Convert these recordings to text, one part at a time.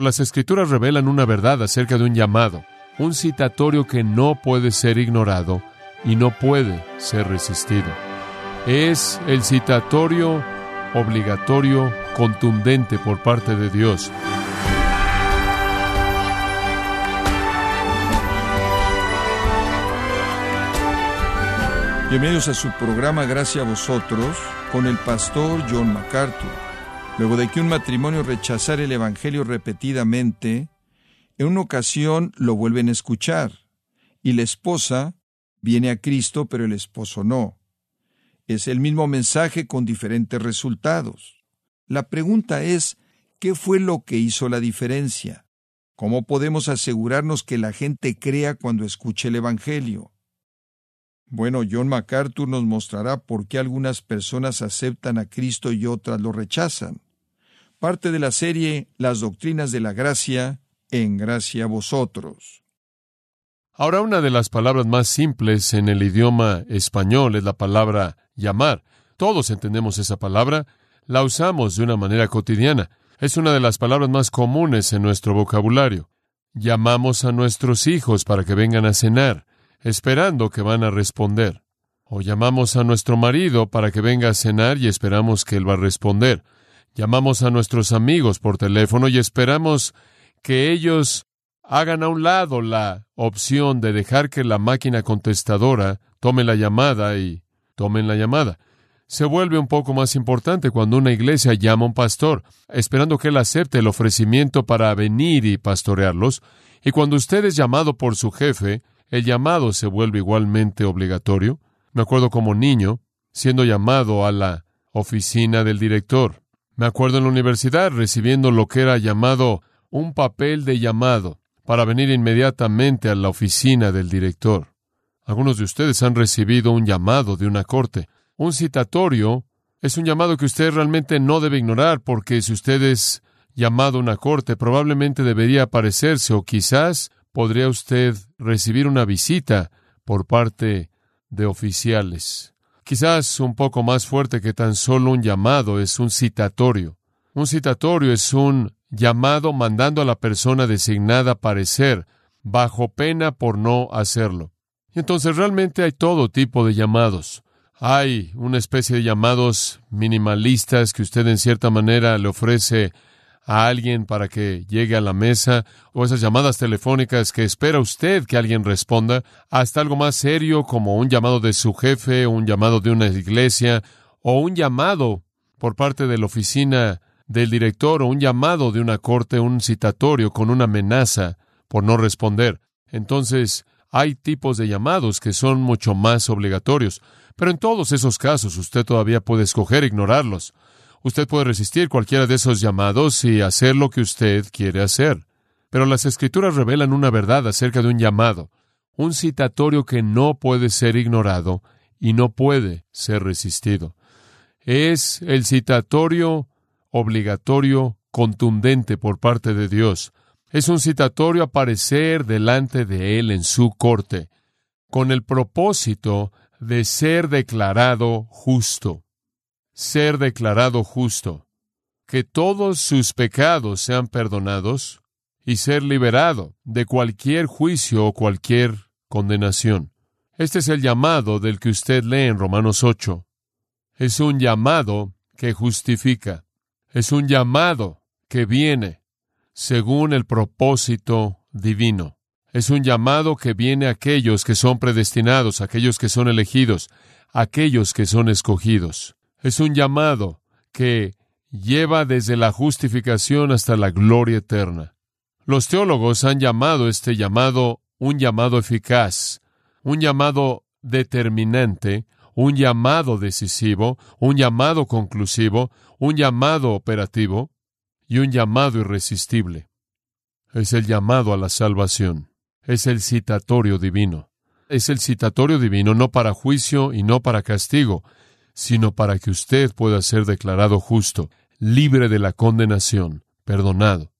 Las escrituras revelan una verdad acerca de un llamado, un citatorio que no puede ser ignorado y no puede ser resistido. Es el citatorio obligatorio, contundente por parte de Dios. Bienvenidos a su programa Gracias a vosotros con el pastor John MacArthur. Luego de que un matrimonio rechazara el Evangelio repetidamente, en una ocasión lo vuelven a escuchar, y la esposa viene a Cristo, pero el esposo no. Es el mismo mensaje con diferentes resultados. La pregunta es, ¿qué fue lo que hizo la diferencia? ¿Cómo podemos asegurarnos que la gente crea cuando escuche el Evangelio? Bueno, John MacArthur nos mostrará por qué algunas personas aceptan a Cristo y otras lo rechazan parte de la serie Las Doctrinas de la Gracia, en gracia vosotros. Ahora una de las palabras más simples en el idioma español es la palabra llamar. Todos entendemos esa palabra, la usamos de una manera cotidiana. Es una de las palabras más comunes en nuestro vocabulario. Llamamos a nuestros hijos para que vengan a cenar, esperando que van a responder. O llamamos a nuestro marido para que venga a cenar y esperamos que él va a responder. Llamamos a nuestros amigos por teléfono y esperamos que ellos hagan a un lado la opción de dejar que la máquina contestadora tome la llamada y tomen la llamada. Se vuelve un poco más importante cuando una iglesia llama a un pastor, esperando que él acepte el ofrecimiento para venir y pastorearlos, y cuando usted es llamado por su jefe, el llamado se vuelve igualmente obligatorio. Me acuerdo como niño, siendo llamado a la oficina del director. Me acuerdo en la universidad recibiendo lo que era llamado un papel de llamado para venir inmediatamente a la oficina del director. Algunos de ustedes han recibido un llamado de una corte. Un citatorio es un llamado que usted realmente no debe ignorar porque si usted es llamado a una corte probablemente debería aparecerse o quizás podría usted recibir una visita por parte de oficiales. Quizás un poco más fuerte que tan solo un llamado es un citatorio. Un citatorio es un llamado mandando a la persona designada a parecer bajo pena por no hacerlo. Y entonces realmente hay todo tipo de llamados. Hay una especie de llamados minimalistas que usted en cierta manera le ofrece a alguien para que llegue a la mesa, o esas llamadas telefónicas que espera usted que alguien responda, hasta algo más serio como un llamado de su jefe, un llamado de una iglesia, o un llamado por parte de la oficina del director, o un llamado de una corte, un citatorio con una amenaza por no responder. Entonces, hay tipos de llamados que son mucho más obligatorios, pero en todos esos casos usted todavía puede escoger ignorarlos. Usted puede resistir cualquiera de esos llamados y hacer lo que usted quiere hacer. Pero las escrituras revelan una verdad acerca de un llamado, un citatorio que no puede ser ignorado y no puede ser resistido. Es el citatorio obligatorio contundente por parte de Dios. Es un citatorio aparecer delante de Él en su corte, con el propósito de ser declarado justo ser declarado justo, que todos sus pecados sean perdonados y ser liberado de cualquier juicio o cualquier condenación. Este es el llamado del que usted lee en Romanos 8. Es un llamado que justifica. Es un llamado que viene según el propósito divino. Es un llamado que viene a aquellos que son predestinados, a aquellos que son elegidos, a aquellos que son escogidos. Es un llamado que lleva desde la justificación hasta la gloria eterna. Los teólogos han llamado este llamado un llamado eficaz, un llamado determinante, un llamado decisivo, un llamado conclusivo, un llamado operativo y un llamado irresistible. Es el llamado a la salvación. Es el citatorio divino. Es el citatorio divino no para juicio y no para castigo, sino para que usted pueda ser declarado justo, libre de la condenación, perdonado.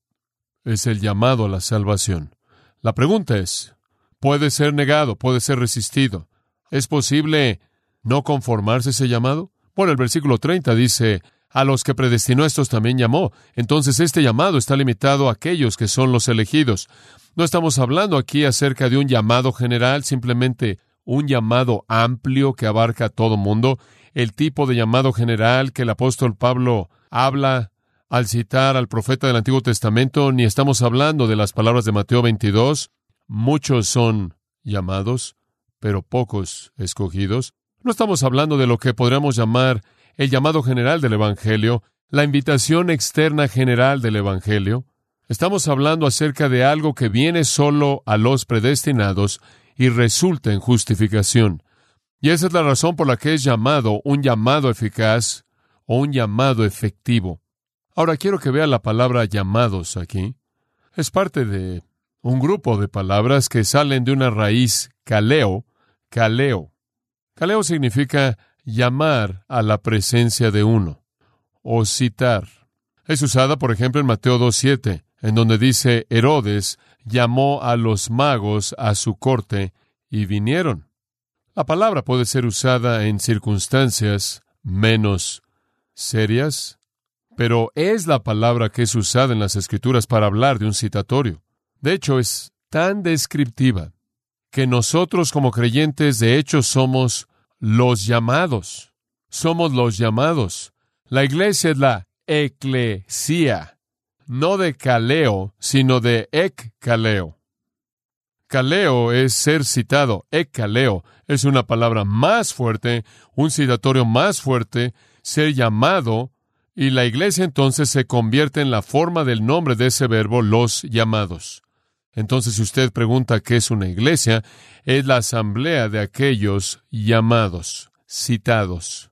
Es el llamado a la salvación. La pregunta es, ¿puede ser negado? ¿Puede ser resistido? ¿Es posible no conformarse ese llamado? Bueno, el versículo 30 dice, a los que predestinó estos también llamó. Entonces este llamado está limitado a aquellos que son los elegidos. No estamos hablando aquí acerca de un llamado general, simplemente un llamado amplio que abarca a todo mundo, el tipo de llamado general que el apóstol Pablo habla al citar al profeta del Antiguo Testamento, ni estamos hablando de las palabras de Mateo 22, muchos son llamados, pero pocos escogidos. No estamos hablando de lo que podríamos llamar el llamado general del Evangelio, la invitación externa general del Evangelio. Estamos hablando acerca de algo que viene solo a los predestinados y resulta en justificación. Y esa es la razón por la que es llamado un llamado eficaz o un llamado efectivo. Ahora quiero que vea la palabra llamados aquí. Es parte de un grupo de palabras que salen de una raíz caleo, caleo. Caleo significa llamar a la presencia de uno o citar. Es usada, por ejemplo, en Mateo 2.7, en donde dice Herodes llamó a los magos a su corte y vinieron. La palabra puede ser usada en circunstancias menos serias, pero es la palabra que es usada en las escrituras para hablar de un citatorio. De hecho, es tan descriptiva que nosotros como creyentes de hecho somos los llamados. Somos los llamados. La iglesia es la eclesia, no de caleo, sino de ec-caleo. Caleo es ser citado, ec-caleo es una palabra más fuerte, un citatorio más fuerte, ser llamado, y la iglesia entonces se convierte en la forma del nombre de ese verbo, los llamados. Entonces, si usted pregunta qué es una iglesia, es la asamblea de aquellos llamados, citados.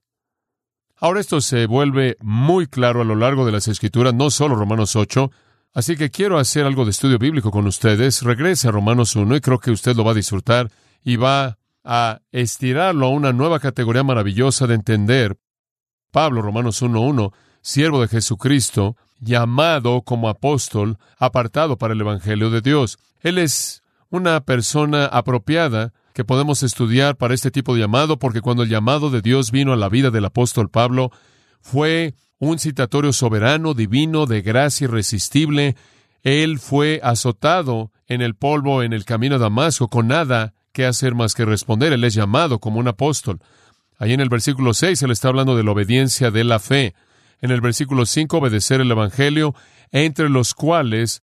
Ahora esto se vuelve muy claro a lo largo de las Escrituras, no solo Romanos 8, así que quiero hacer algo de estudio bíblico con ustedes. Regrese a Romanos 1 y creo que usted lo va a disfrutar y va a estirarlo a una nueva categoría maravillosa de entender. Pablo, Romanos 1.1, siervo de Jesucristo, llamado como apóstol, apartado para el Evangelio de Dios. Él es una persona apropiada que podemos estudiar para este tipo de llamado, porque cuando el llamado de Dios vino a la vida del apóstol Pablo, fue un citatorio soberano, divino, de gracia irresistible. Él fue azotado en el polvo en el camino a Damasco con nada que hacer más que responder. Él es llamado como un apóstol. Ahí en el versículo 6 él está hablando de la obediencia de la fe en el versículo 5, obedecer el Evangelio, entre los cuales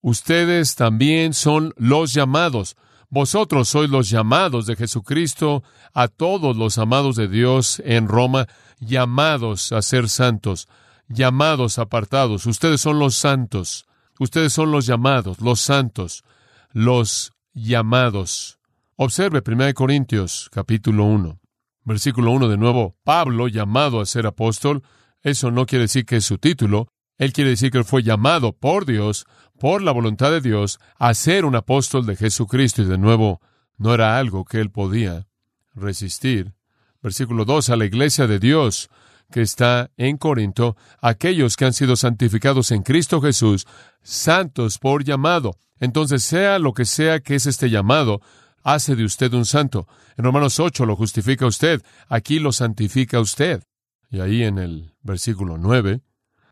ustedes también son los llamados. Vosotros sois los llamados de Jesucristo a todos los amados de Dios en Roma, llamados a ser santos, llamados apartados. Ustedes son los santos. Ustedes son los llamados, los santos, los llamados. Observe 1 Corintios capítulo 1, versículo 1 de nuevo. Pablo, llamado a ser apóstol, eso no quiere decir que es su título. Él quiere decir que él fue llamado por Dios, por la voluntad de Dios, a ser un apóstol de Jesucristo. Y de nuevo, no era algo que él podía resistir. Versículo 2, a la iglesia de Dios que está en Corinto, aquellos que han sido santificados en Cristo Jesús, santos por llamado. Entonces, sea lo que sea que es este llamado, hace de usted un santo. En Romanos 8 lo justifica usted, aquí lo santifica usted. Y ahí en el versículo 9,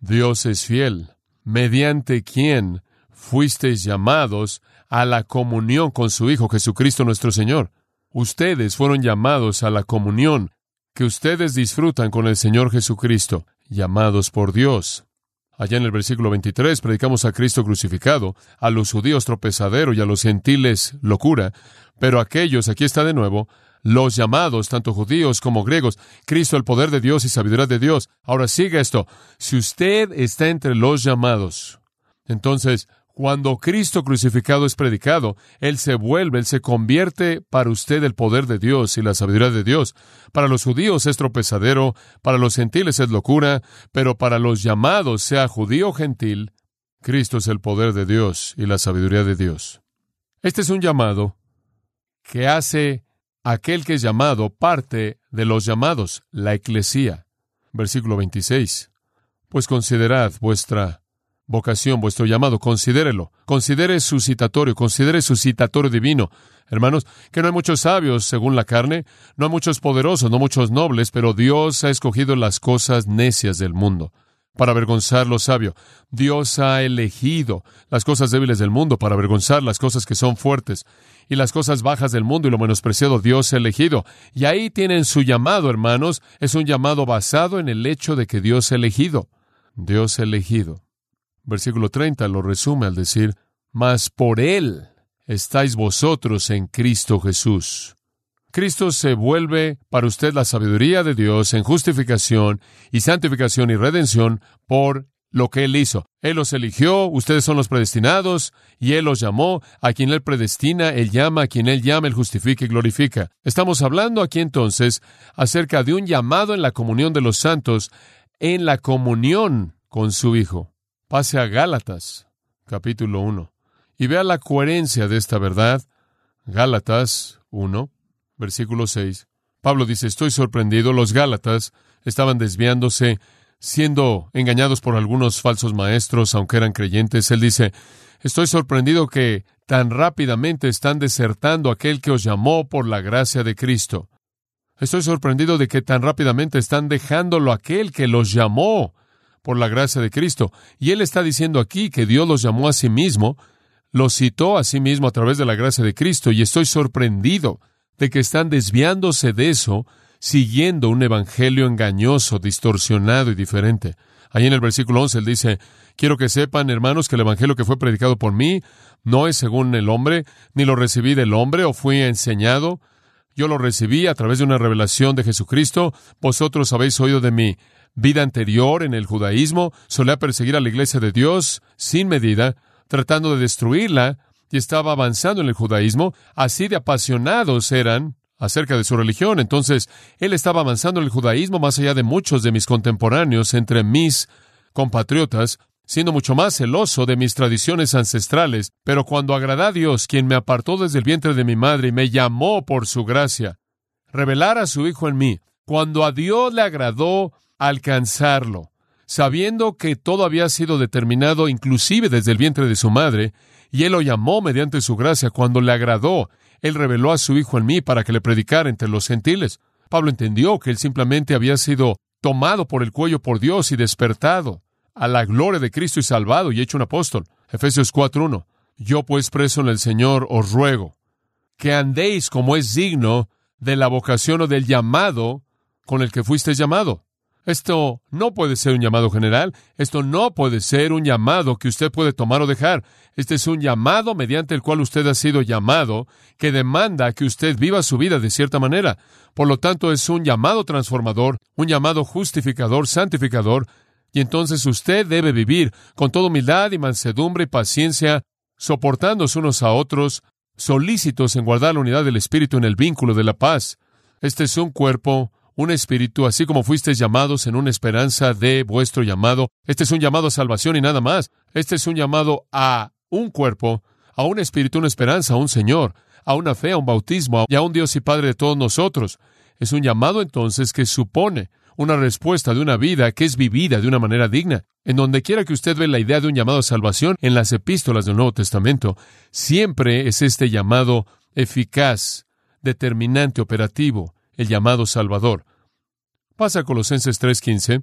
Dios es fiel, mediante quien fuisteis llamados a la comunión con su Hijo Jesucristo nuestro Señor. Ustedes fueron llamados a la comunión que ustedes disfrutan con el Señor Jesucristo, llamados por Dios. Allá en el versículo 23 predicamos a Cristo crucificado, a los judíos tropezadero y a los gentiles locura, pero aquellos, aquí está de nuevo, los llamados, tanto judíos como griegos, Cristo el poder de Dios y sabiduría de Dios. Ahora siga esto, si usted está entre los llamados, entonces cuando Cristo crucificado es predicado, Él se vuelve, Él se convierte para usted el poder de Dios y la sabiduría de Dios. Para los judíos es tropezadero, para los gentiles es locura, pero para los llamados, sea judío o gentil, Cristo es el poder de Dios y la sabiduría de Dios. Este es un llamado que hace aquel que es llamado parte de los llamados, la eclesía. Versículo 26. Pues considerad vuestra vocación, vuestro llamado, considérelo. Considere su citatorio, considere su citatorio divino. Hermanos, que no hay muchos sabios según la carne, no hay muchos poderosos, no muchos nobles, pero Dios ha escogido las cosas necias del mundo para avergonzar lo sabio. Dios ha elegido las cosas débiles del mundo para avergonzar las cosas que son fuertes y las cosas bajas del mundo y lo menospreciado Dios ha elegido. Y ahí tienen su llamado, hermanos. Es un llamado basado en el hecho de que Dios ha elegido. Dios ha elegido. Versículo 30 lo resume al decir, mas por Él estáis vosotros en Cristo Jesús Cristo se vuelve para usted la sabiduría de Dios en justificación y santificación y redención por lo que Él hizo. Él los eligió, ustedes son los predestinados, y Él los llamó. A quien Él predestina, Él llama, a quien Él llama, Él justifica y glorifica. Estamos hablando aquí entonces acerca de un llamado en la comunión de los santos, en la comunión con su Hijo. Pase a Gálatas, capítulo 1, y vea la coherencia de esta verdad. Gálatas 1 versículo 6. Pablo dice, estoy sorprendido, los Gálatas estaban desviándose, siendo engañados por algunos falsos maestros, aunque eran creyentes. Él dice, estoy sorprendido que tan rápidamente están desertando aquel que os llamó por la gracia de Cristo. Estoy sorprendido de que tan rápidamente están dejándolo aquel que los llamó por la gracia de Cristo. Y él está diciendo aquí que Dios los llamó a sí mismo, los citó a sí mismo a través de la gracia de Cristo, y estoy sorprendido de que están desviándose de eso, siguiendo un evangelio engañoso, distorsionado y diferente. Ahí en el versículo 11 él dice, quiero que sepan, hermanos, que el evangelio que fue predicado por mí no es según el hombre, ni lo recibí del hombre o fui enseñado. Yo lo recibí a través de una revelación de Jesucristo. Vosotros habéis oído de mi vida anterior en el judaísmo. Solía perseguir a la iglesia de Dios sin medida, tratando de destruirla y estaba avanzando en el judaísmo, así de apasionados eran acerca de su religión. Entonces, él estaba avanzando en el judaísmo más allá de muchos de mis contemporáneos entre mis compatriotas, siendo mucho más celoso de mis tradiciones ancestrales, pero cuando agradó a Dios, quien me apartó desde el vientre de mi madre y me llamó por su gracia, revelar a su Hijo en mí, cuando a Dios le agradó alcanzarlo, sabiendo que todo había sido determinado inclusive desde el vientre de su madre, y Él lo llamó mediante su gracia cuando le agradó. Él reveló a su Hijo en mí para que le predicara entre los gentiles. Pablo entendió que él simplemente había sido tomado por el cuello por Dios y despertado a la gloria de Cristo y salvado y hecho un apóstol. Efesios 4.1. Yo pues preso en el Señor os ruego que andéis como es digno de la vocación o del llamado con el que fuisteis llamado. Esto no puede ser un llamado general, esto no puede ser un llamado que usted puede tomar o dejar. Este es un llamado mediante el cual usted ha sido llamado, que demanda que usted viva su vida de cierta manera. Por lo tanto, es un llamado transformador, un llamado justificador, santificador, y entonces usted debe vivir con toda humildad y mansedumbre y paciencia, soportándose unos a otros, solícitos en guardar la unidad del Espíritu en el vínculo de la paz. Este es un cuerpo un espíritu, así como fuisteis llamados en una esperanza de vuestro llamado. Este es un llamado a salvación y nada más. Este es un llamado a un cuerpo, a un espíritu, una esperanza, a un Señor, a una fe, a un bautismo y a un Dios y Padre de todos nosotros. Es un llamado entonces que supone una respuesta de una vida que es vivida de una manera digna. En donde quiera que usted ve la idea de un llamado a salvación en las epístolas del Nuevo Testamento, siempre es este llamado eficaz, determinante, operativo, el llamado Salvador. Pasa a Colosenses 3:15,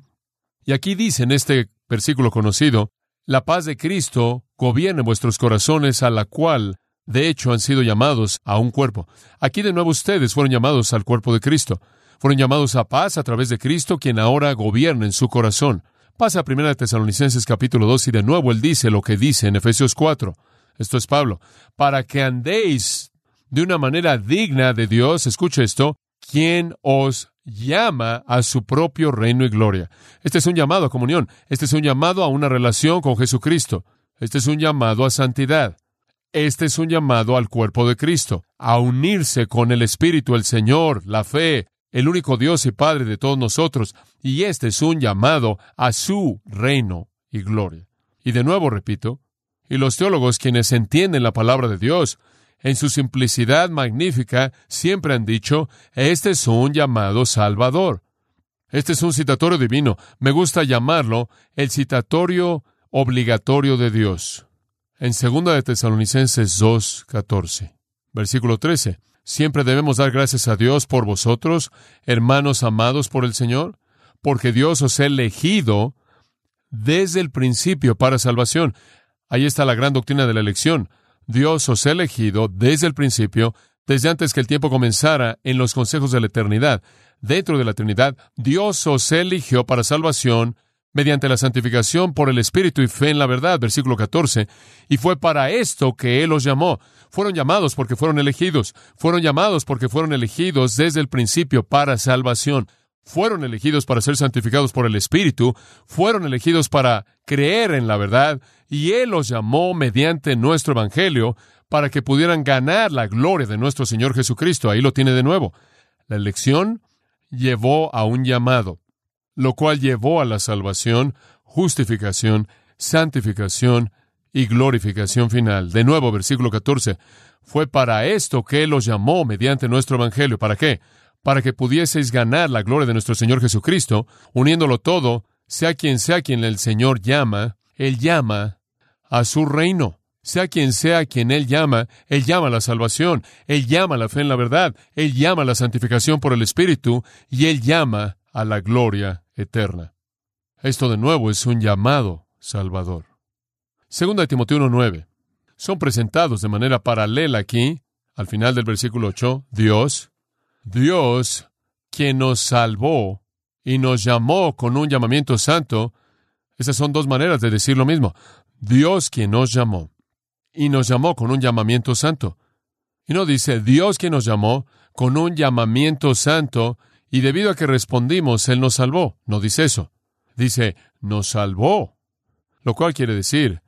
y aquí dice en este versículo conocido, la paz de Cristo gobierne vuestros corazones, a la cual, de hecho, han sido llamados a un cuerpo. Aquí de nuevo ustedes fueron llamados al cuerpo de Cristo. Fueron llamados a paz a través de Cristo, quien ahora gobierna en su corazón. Pasa a 1 Tesalonicenses capítulo 2 y de nuevo él dice lo que dice en Efesios 4. Esto es Pablo. Para que andéis de una manera digna de Dios, escuche esto, quien os llama a su propio reino y gloria. Este es un llamado a comunión, este es un llamado a una relación con Jesucristo, este es un llamado a santidad, este es un llamado al cuerpo de Cristo, a unirse con el Espíritu, el Señor, la fe, el único Dios y Padre de todos nosotros, y este es un llamado a su reino y gloria. Y de nuevo repito, y los teólogos quienes entienden la palabra de Dios en su simplicidad magnífica, siempre han dicho, este es un llamado salvador. Este es un citatorio divino. Me gusta llamarlo el citatorio obligatorio de Dios. En 2 de Tesalonicenses 2, 14. Versículo 13. Siempre debemos dar gracias a Dios por vosotros, hermanos amados por el Señor, porque Dios os ha elegido desde el principio para salvación. Ahí está la gran doctrina de la elección. Dios os ha elegido desde el principio, desde antes que el tiempo comenzara, en los consejos de la eternidad. Dentro de la eternidad, Dios os eligió para salvación mediante la santificación por el Espíritu y fe en la verdad, versículo 14. Y fue para esto que Él los llamó. Fueron llamados porque fueron elegidos. Fueron llamados porque fueron elegidos desde el principio para salvación. Fueron elegidos para ser santificados por el Espíritu. Fueron elegidos para creer en la verdad. Y Él los llamó mediante nuestro Evangelio para que pudieran ganar la gloria de nuestro Señor Jesucristo. Ahí lo tiene de nuevo. La elección llevó a un llamado lo cual llevó a la salvación, justificación, santificación y glorificación final. De nuevo, versículo 14. Fue para esto que Él los llamó mediante nuestro Evangelio. ¿Para qué? Para que pudieseis ganar la gloria de nuestro Señor Jesucristo, uniéndolo todo, sea quien sea quien el Señor llama, Él llama a su reino. Sea quien sea quien Él llama, Él llama a la salvación, Él llama a la fe en la verdad, Él llama a la santificación por el Espíritu, y Él llama a la gloria eterna. Esto de nuevo es un llamado salvador. Segunda de Timoteo 1.9. Son presentados de manera paralela aquí, al final del versículo 8, Dios, Dios quien nos salvó y nos llamó con un llamamiento santo. Esas son dos maneras de decir lo mismo. Dios quien nos llamó y nos llamó con un llamamiento santo. Y no dice Dios quien nos llamó con un llamamiento santo y debido a que respondimos, Él nos salvó. No dice eso. Dice, nos salvó. Lo cual quiere decir,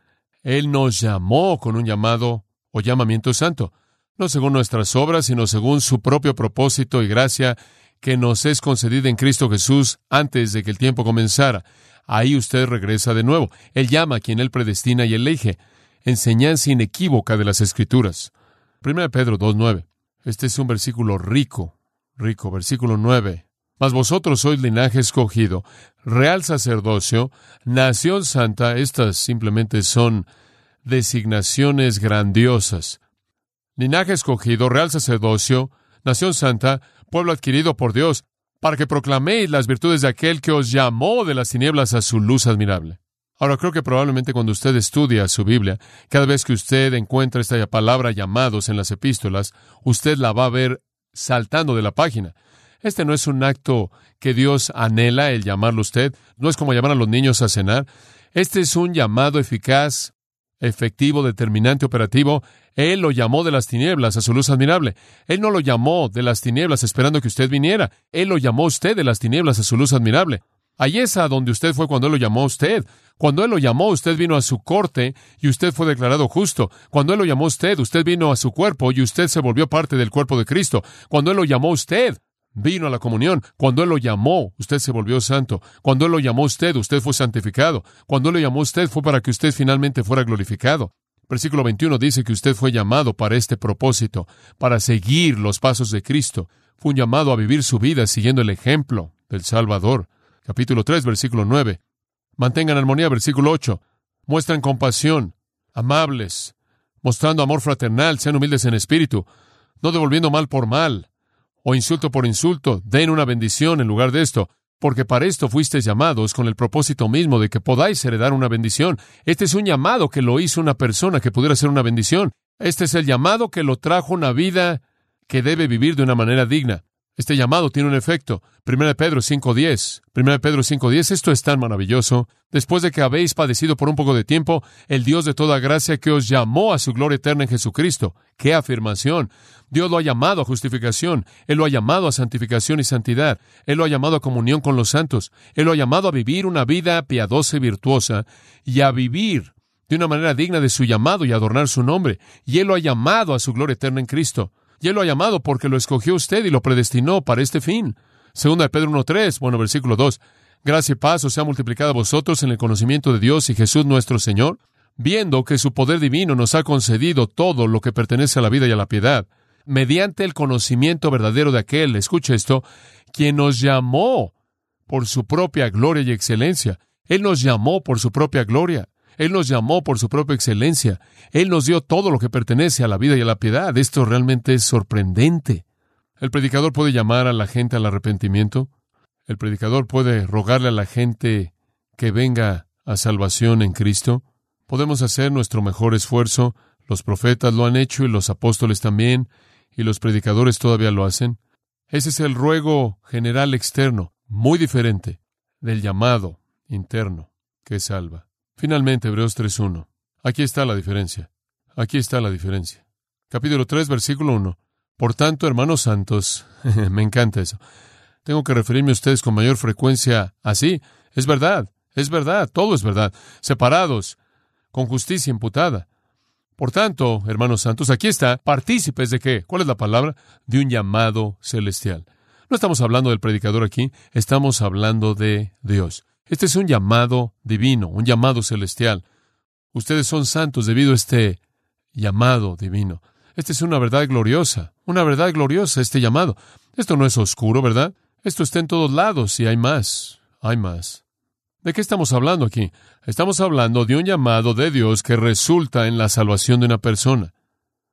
Él nos llamó con un llamado o llamamiento santo. No según nuestras obras, sino según su propio propósito y gracia que nos es concedida en Cristo Jesús antes de que el tiempo comenzara. Ahí usted regresa de nuevo. Él llama a quien Él predestina y elige. Enseñanza inequívoca de las Escrituras. 1 Pedro 2.9. Este es un versículo rico rico. Versículo 9. Mas vosotros sois linaje escogido, real sacerdocio, nación santa. Estas simplemente son designaciones grandiosas. Linaje escogido, real sacerdocio, nación santa, pueblo adquirido por Dios, para que proclaméis las virtudes de aquel que os llamó de las tinieblas a su luz admirable. Ahora creo que probablemente cuando usted estudia su Biblia, cada vez que usted encuentra esta palabra llamados en las epístolas, usted la va a ver saltando de la página. Este no es un acto que Dios anhela el llamarlo usted, no es como llamar a los niños a cenar. Este es un llamado eficaz, efectivo, determinante, operativo. Él lo llamó de las tinieblas a su luz admirable. Él no lo llamó de las tinieblas esperando que usted viniera. Él lo llamó usted de las tinieblas a su luz admirable. Ahí es a donde usted fue cuando Él lo llamó a usted. Cuando Él lo llamó, usted vino a su corte y usted fue declarado justo. Cuando Él lo llamó a usted, usted vino a su cuerpo y usted se volvió parte del cuerpo de Cristo. Cuando Él lo llamó a usted, vino a la comunión. Cuando Él lo llamó, usted se volvió santo. Cuando Él lo llamó usted, usted fue santificado. Cuando Él lo llamó usted, fue para que usted finalmente fuera glorificado. Versículo 21 dice que usted fue llamado para este propósito, para seguir los pasos de Cristo. Fue un llamado a vivir su vida siguiendo el ejemplo del Salvador capítulo 3, versículo 9. Mantengan armonía, versículo 8. Muestran compasión, amables, mostrando amor fraternal, sean humildes en espíritu, no devolviendo mal por mal o insulto por insulto, den una bendición en lugar de esto, porque para esto fuisteis llamados con el propósito mismo de que podáis heredar una bendición. Este es un llamado que lo hizo una persona que pudiera ser una bendición. Este es el llamado que lo trajo una vida que debe vivir de una manera digna. Este llamado tiene un efecto. 1 Pedro 5.10. 1 Pedro 5.10. Esto es tan maravilloso. Después de que habéis padecido por un poco de tiempo, el Dios de toda gracia que os llamó a su gloria eterna en Jesucristo. ¡Qué afirmación! Dios lo ha llamado a justificación. Él lo ha llamado a santificación y santidad. Él lo ha llamado a comunión con los santos. Él lo ha llamado a vivir una vida piadosa y virtuosa y a vivir de una manera digna de su llamado y adornar su nombre. Y Él lo ha llamado a su gloria eterna en Cristo. Y Él lo ha llamado porque lo escogió usted y lo predestinó para este fin. Segunda de Pedro 1.3, bueno, versículo 2. Gracia y paz os sea multiplicada a vosotros en el conocimiento de Dios y Jesús nuestro Señor, viendo que su poder divino nos ha concedido todo lo que pertenece a la vida y a la piedad, mediante el conocimiento verdadero de aquel, escuche esto, quien nos llamó por su propia gloria y excelencia. Él nos llamó por su propia gloria. Él nos llamó por su propia excelencia. Él nos dio todo lo que pertenece a la vida y a la piedad. Esto realmente es sorprendente. El predicador puede llamar a la gente al arrepentimiento. El predicador puede rogarle a la gente que venga a salvación en Cristo. Podemos hacer nuestro mejor esfuerzo. Los profetas lo han hecho y los apóstoles también, y los predicadores todavía lo hacen. Ese es el ruego general externo, muy diferente del llamado interno que salva. Finalmente, Hebreos 3.1. Aquí está la diferencia. Aquí está la diferencia. Capítulo 3, versículo 1. Por tanto, hermanos santos, me encanta eso. Tengo que referirme a ustedes con mayor frecuencia así. Es verdad, es verdad, todo es verdad. Separados, con justicia imputada. Por tanto, hermanos santos, aquí está, partícipes de qué? ¿Cuál es la palabra? De un llamado celestial. No estamos hablando del predicador aquí, estamos hablando de Dios. Este es un llamado divino, un llamado celestial. Ustedes son santos debido a este llamado divino. Esta es una verdad gloriosa, una verdad gloriosa este llamado. Esto no es oscuro, ¿verdad? Esto está en todos lados y hay más, hay más. ¿De qué estamos hablando aquí? Estamos hablando de un llamado de Dios que resulta en la salvación de una persona.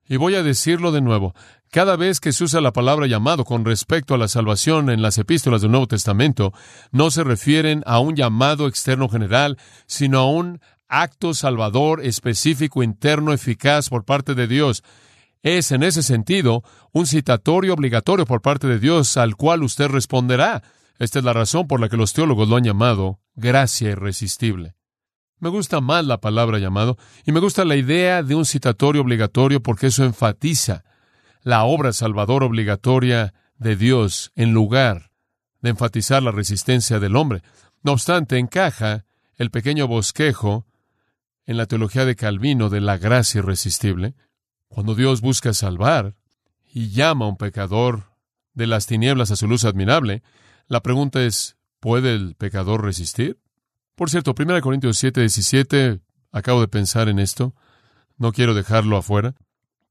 Y voy a decirlo de nuevo. Cada vez que se usa la palabra llamado con respecto a la salvación en las epístolas del Nuevo Testamento, no se refieren a un llamado externo general, sino a un acto salvador específico interno eficaz por parte de Dios. Es, en ese sentido, un citatorio obligatorio por parte de Dios al cual usted responderá. Esta es la razón por la que los teólogos lo han llamado gracia irresistible. Me gusta más la palabra llamado y me gusta la idea de un citatorio obligatorio porque eso enfatiza la obra salvadora obligatoria de Dios en lugar de enfatizar la resistencia del hombre. No obstante, encaja el pequeño bosquejo en la teología de Calvino de la gracia irresistible. Cuando Dios busca salvar y llama a un pecador de las tinieblas a su luz admirable, la pregunta es, ¿puede el pecador resistir? Por cierto, 1 Corintios 7, 17, acabo de pensar en esto, no quiero dejarlo afuera.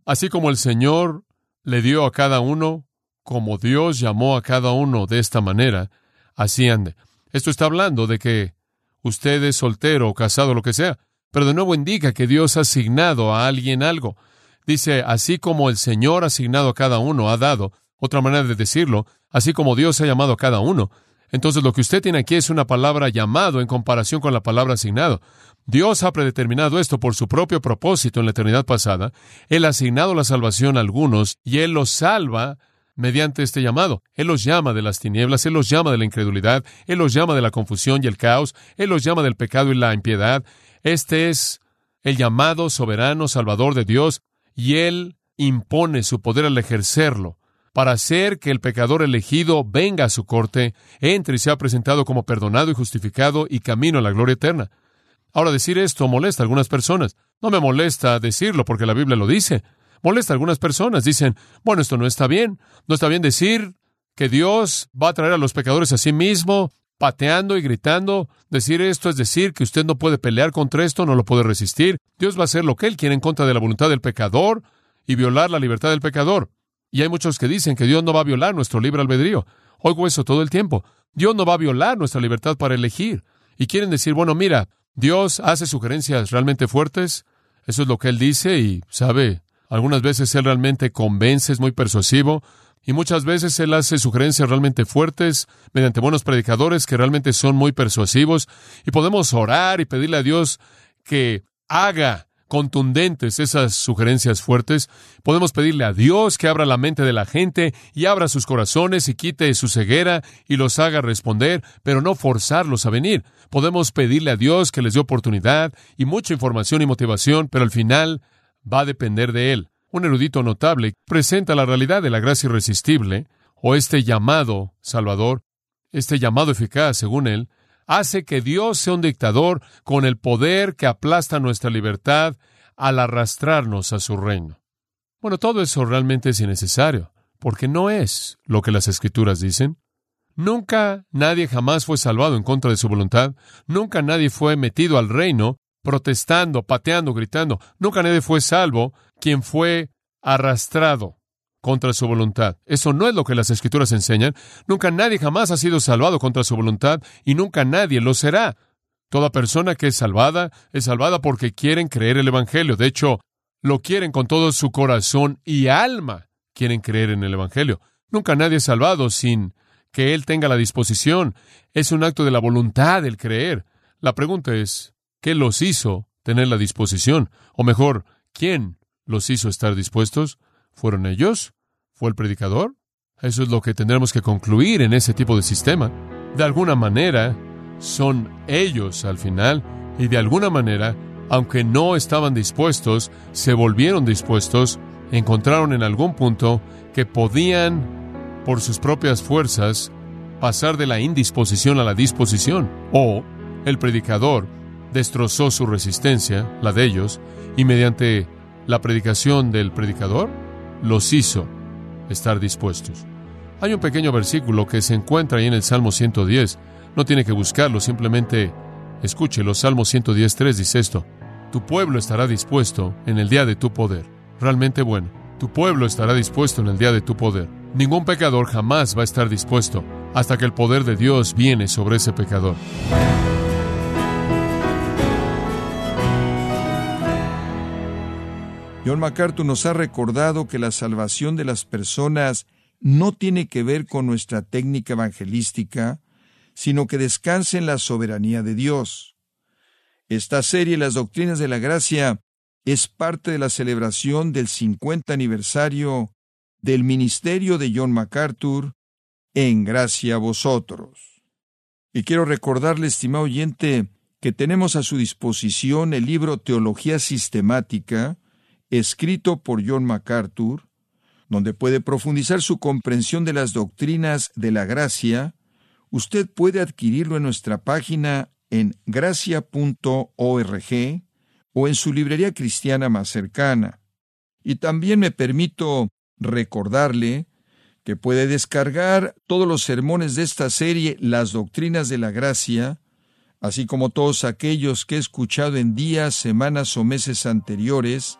Así como el Señor le dio a cada uno, como Dios llamó a cada uno de esta manera, así ande. Esto está hablando de que usted es soltero o casado, lo que sea, pero de nuevo indica que Dios ha asignado a alguien algo. Dice, así como el Señor ha asignado a cada uno, ha dado, otra manera de decirlo, así como Dios ha llamado a cada uno, entonces lo que usted tiene aquí es una palabra llamado en comparación con la palabra asignado. Dios ha predeterminado esto por su propio propósito en la eternidad pasada. Él ha asignado la salvación a algunos y Él los salva mediante este llamado. Él los llama de las tinieblas, Él los llama de la incredulidad, Él los llama de la confusión y el caos, Él los llama del pecado y la impiedad. Este es el llamado soberano salvador de Dios y Él impone su poder al ejercerlo para hacer que el pecador elegido venga a su corte, entre y sea presentado como perdonado y justificado y camino a la gloria eterna. Ahora, decir esto molesta a algunas personas. No me molesta decirlo porque la Biblia lo dice. Molesta a algunas personas. Dicen, bueno, esto no está bien. No está bien decir que Dios va a traer a los pecadores a sí mismo, pateando y gritando. Decir esto es decir que usted no puede pelear contra esto, no lo puede resistir. Dios va a hacer lo que Él quiere en contra de la voluntad del pecador y violar la libertad del pecador. Y hay muchos que dicen que Dios no va a violar nuestro libre albedrío. Oigo eso todo el tiempo. Dios no va a violar nuestra libertad para elegir. Y quieren decir, bueno, mira, Dios hace sugerencias realmente fuertes. Eso es lo que Él dice y, sabe, algunas veces Él realmente convence, es muy persuasivo. Y muchas veces Él hace sugerencias realmente fuertes mediante buenos predicadores que realmente son muy persuasivos. Y podemos orar y pedirle a Dios que haga contundentes esas sugerencias fuertes, podemos pedirle a Dios que abra la mente de la gente y abra sus corazones y quite su ceguera y los haga responder, pero no forzarlos a venir. Podemos pedirle a Dios que les dé oportunidad y mucha información y motivación, pero al final va a depender de Él. Un erudito notable presenta la realidad de la gracia irresistible, o este llamado Salvador, este llamado eficaz, según él, hace que Dios sea un dictador con el poder que aplasta nuestra libertad al arrastrarnos a su reino. Bueno, todo eso realmente es innecesario, porque no es lo que las escrituras dicen. Nunca nadie jamás fue salvado en contra de su voluntad, nunca nadie fue metido al reino protestando, pateando, gritando, nunca nadie fue salvo quien fue arrastrado contra su voluntad. Eso no es lo que las escrituras enseñan. Nunca nadie jamás ha sido salvado contra su voluntad y nunca nadie lo será. Toda persona que es salvada es salvada porque quieren creer el Evangelio. De hecho, lo quieren con todo su corazón y alma. Quieren creer en el Evangelio. Nunca nadie es salvado sin que Él tenga la disposición. Es un acto de la voluntad el creer. La pregunta es, ¿qué los hizo tener la disposición? O mejor, ¿quién los hizo estar dispuestos? ¿Fueron ellos? ¿Fue el predicador? Eso es lo que tendremos que concluir en ese tipo de sistema. De alguna manera, son ellos al final, y de alguna manera, aunque no estaban dispuestos, se volvieron dispuestos, encontraron en algún punto que podían, por sus propias fuerzas, pasar de la indisposición a la disposición, o el predicador destrozó su resistencia, la de ellos, y mediante la predicación del predicador, los hizo estar dispuestos. Hay un pequeño versículo que se encuentra ahí en el Salmo 110, no tiene que buscarlo, simplemente escuche. Los Salmos 110.3 dice esto. Tu pueblo estará dispuesto en el día de tu poder. Realmente bueno. Tu pueblo estará dispuesto en el día de tu poder. Ningún pecador jamás va a estar dispuesto hasta que el poder de Dios viene sobre ese pecador. John MacArthur nos ha recordado que la salvación de las personas no tiene que ver con nuestra técnica evangelística, sino que descanse en la soberanía de Dios. Esta serie, Las Doctrinas de la Gracia, es parte de la celebración del 50 aniversario del ministerio de John MacArthur, en gracia a vosotros. Y quiero recordarle, estimado oyente, que tenemos a su disposición el libro Teología Sistemática, escrito por John MacArthur, donde puede profundizar su comprensión de las doctrinas de la gracia, Usted puede adquirirlo en nuestra página en gracia.org o en su librería cristiana más cercana. Y también me permito recordarle que puede descargar todos los sermones de esta serie Las Doctrinas de la Gracia, así como todos aquellos que he escuchado en días, semanas o meses anteriores,